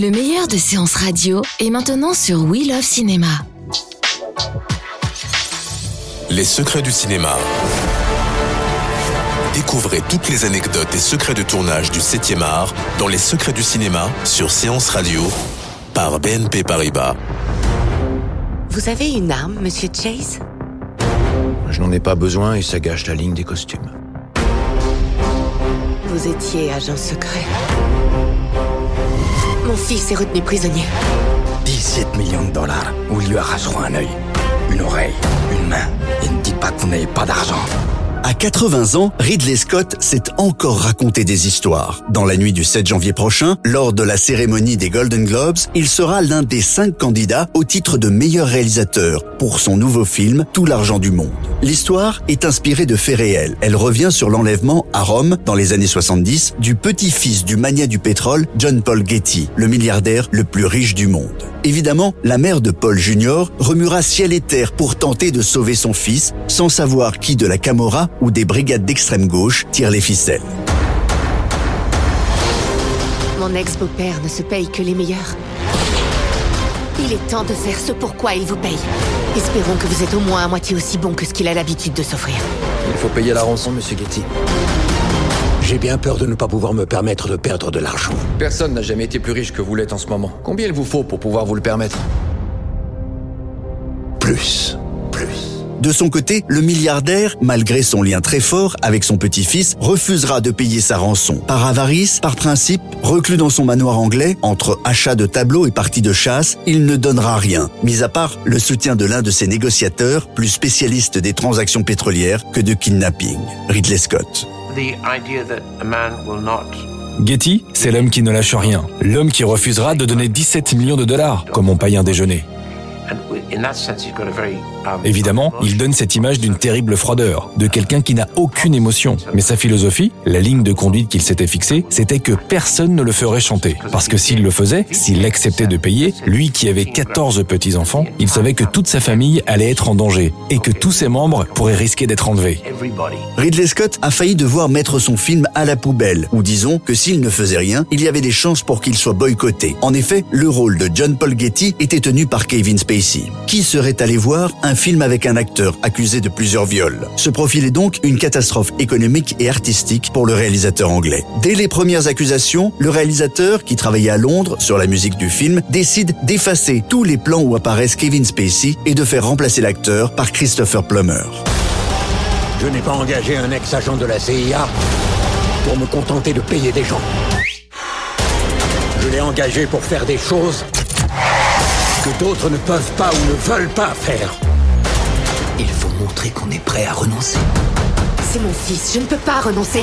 Le meilleur de séances radio est maintenant sur We Love Cinéma. Les secrets du cinéma. Découvrez toutes les anecdotes et secrets de tournage du 7e art dans Les secrets du cinéma sur Séance Radio par BNP Paribas. Vous avez une arme, monsieur Chase? Je n'en ai pas besoin et ça gâche la ligne des costumes. Vous étiez agent secret. Mon fils est retenu prisonnier. 17 millions de dollars. Ou lui arracheront un œil, une oreille, une main. Et ne dites pas que vous n'avez pas d'argent. À 80 ans, Ridley Scott s'est encore raconté des histoires. Dans la nuit du 7 janvier prochain, lors de la cérémonie des Golden Globes, il sera l'un des cinq candidats au titre de meilleur réalisateur pour son nouveau film Tout l'argent du monde. L'histoire est inspirée de faits réels. Elle revient sur l'enlèvement à Rome, dans les années 70, du petit-fils du magnat du pétrole, John Paul Getty, le milliardaire le plus riche du monde. Évidemment, la mère de Paul Jr. remuera ciel et terre pour tenter de sauver son fils, sans savoir qui de la Camorra ou des brigades d'extrême gauche tire les ficelles. Mon ex-beau-père ne se paye que les meilleurs. Il est temps de faire ce pourquoi il vous paye. Espérons que vous êtes au moins à moitié aussi bon que ce qu'il a l'habitude de s'offrir. Il faut payer la rançon, monsieur Getty. J'ai bien peur de ne pas pouvoir me permettre de perdre de l'argent. Personne n'a jamais été plus riche que vous l'êtes en ce moment. Combien il vous faut pour pouvoir vous le permettre? Plus. De son côté, le milliardaire, malgré son lien très fort avec son petit-fils, refusera de payer sa rançon. Par avarice, par principe, reclus dans son manoir anglais, entre achats de tableaux et parties de chasse, il ne donnera rien, mis à part le soutien de l'un de ses négociateurs, plus spécialiste des transactions pétrolières que de kidnapping, Ridley Scott. Getty, c'est l'homme qui ne lâche rien, l'homme qui refusera de donner 17 millions de dollars comme on paye un déjeuner. Évidemment, il donne cette image d'une terrible froideur, de quelqu'un qui n'a aucune émotion. Mais sa philosophie, la ligne de conduite qu'il s'était fixée, c'était que personne ne le ferait chanter. Parce que s'il le faisait, s'il acceptait de payer, lui qui avait 14 petits-enfants, il savait que toute sa famille allait être en danger et que tous ses membres pourraient risquer d'être enlevés. Ridley Scott a failli devoir mettre son film à la poubelle, ou disons que s'il ne faisait rien, il y avait des chances pour qu'il soit boycotté. En effet, le rôle de John Paul Getty était tenu par Kevin Spacey. Qui serait allé voir un film avec un acteur accusé de plusieurs viols? Se profilait donc une catastrophe économique et artistique pour le réalisateur anglais. Dès les premières accusations, le réalisateur, qui travaillait à Londres sur la musique du film, décide d'effacer tous les plans où apparaissent Kevin Spacey et de faire remplacer l'acteur par Christopher Plummer. Je n'ai pas engagé un ex-agent de la CIA pour me contenter de payer des gens. Je l'ai engagé pour faire des choses que d'autres ne peuvent pas ou ne veulent pas faire. Il faut montrer qu'on est prêt à renoncer. C'est mon fils, je ne peux pas renoncer.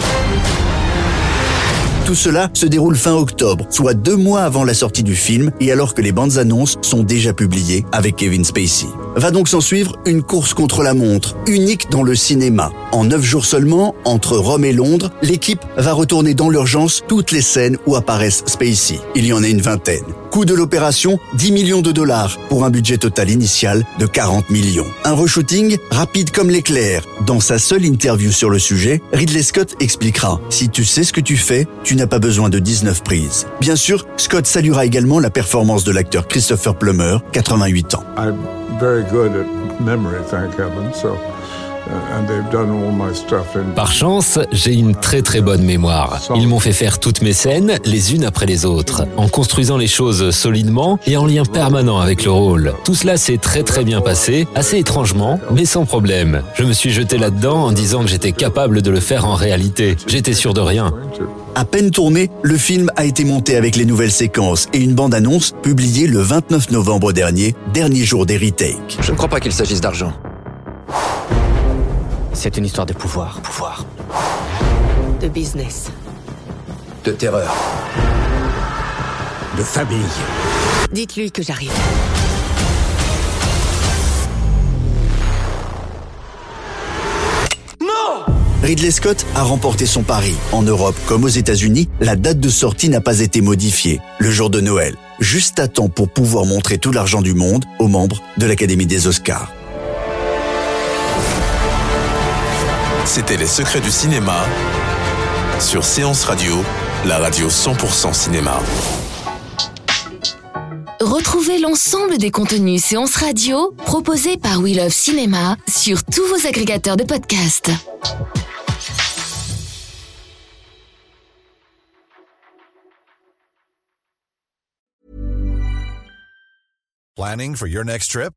Tout cela se déroule fin octobre, soit deux mois avant la sortie du film et alors que les bandes annonces sont déjà publiées avec Kevin Spacey. Va donc s'en suivre une course contre la montre, unique dans le cinéma. En neuf jours seulement, entre Rome et Londres, l'équipe va retourner dans l'urgence toutes les scènes où apparaissent Spacey. Il y en a une vingtaine. Coût de l'opération, 10 millions de dollars pour un budget total initial de 40 millions. Un reshooting rapide comme l'éclair. Dans sa seule interview sur le sujet, Ridley Scott expliquera Si tu sais ce que tu fais, tu n'as pas besoin de 19 prises. Bien sûr, Scott saluera également la performance de l'acteur Christopher Plummer, 88 ans. I'm very good at memory, thank heaven. So, uh, and they've done all my stuff in. Par chance, j'ai une très très bonne mémoire. Ils m'ont fait faire toutes mes scènes, les unes après les autres, en construisant les choses solidement et en lien permanent avec le rôle. Tout cela s'est très très bien passé, assez étrangement, mais sans problème. Je me suis jeté là-dedans en disant que j'étais capable de le faire en réalité. J'étais sûr de rien. À peine tourné, le film a été monté avec les nouvelles séquences et une bande-annonce publiée le 29 novembre dernier, dernier jour des retakes. Je ne crois pas qu'il s'agisse d'argent. C'est une histoire de pouvoir. Pouvoir. de business. De terreur. De famille. Dites-lui que j'arrive. Ridley Scott a remporté son pari. En Europe comme aux États-Unis, la date de sortie n'a pas été modifiée. Le jour de Noël. Juste à temps pour pouvoir montrer tout l'argent du monde aux membres de l'Académie des Oscars. C'était Les Secrets du cinéma sur Séance Radio, la radio 100% cinéma. Retrouvez l'ensemble des contenus séances radio proposés par We Love Cinéma sur tous vos agrégateurs de podcasts. Planning for your next trip?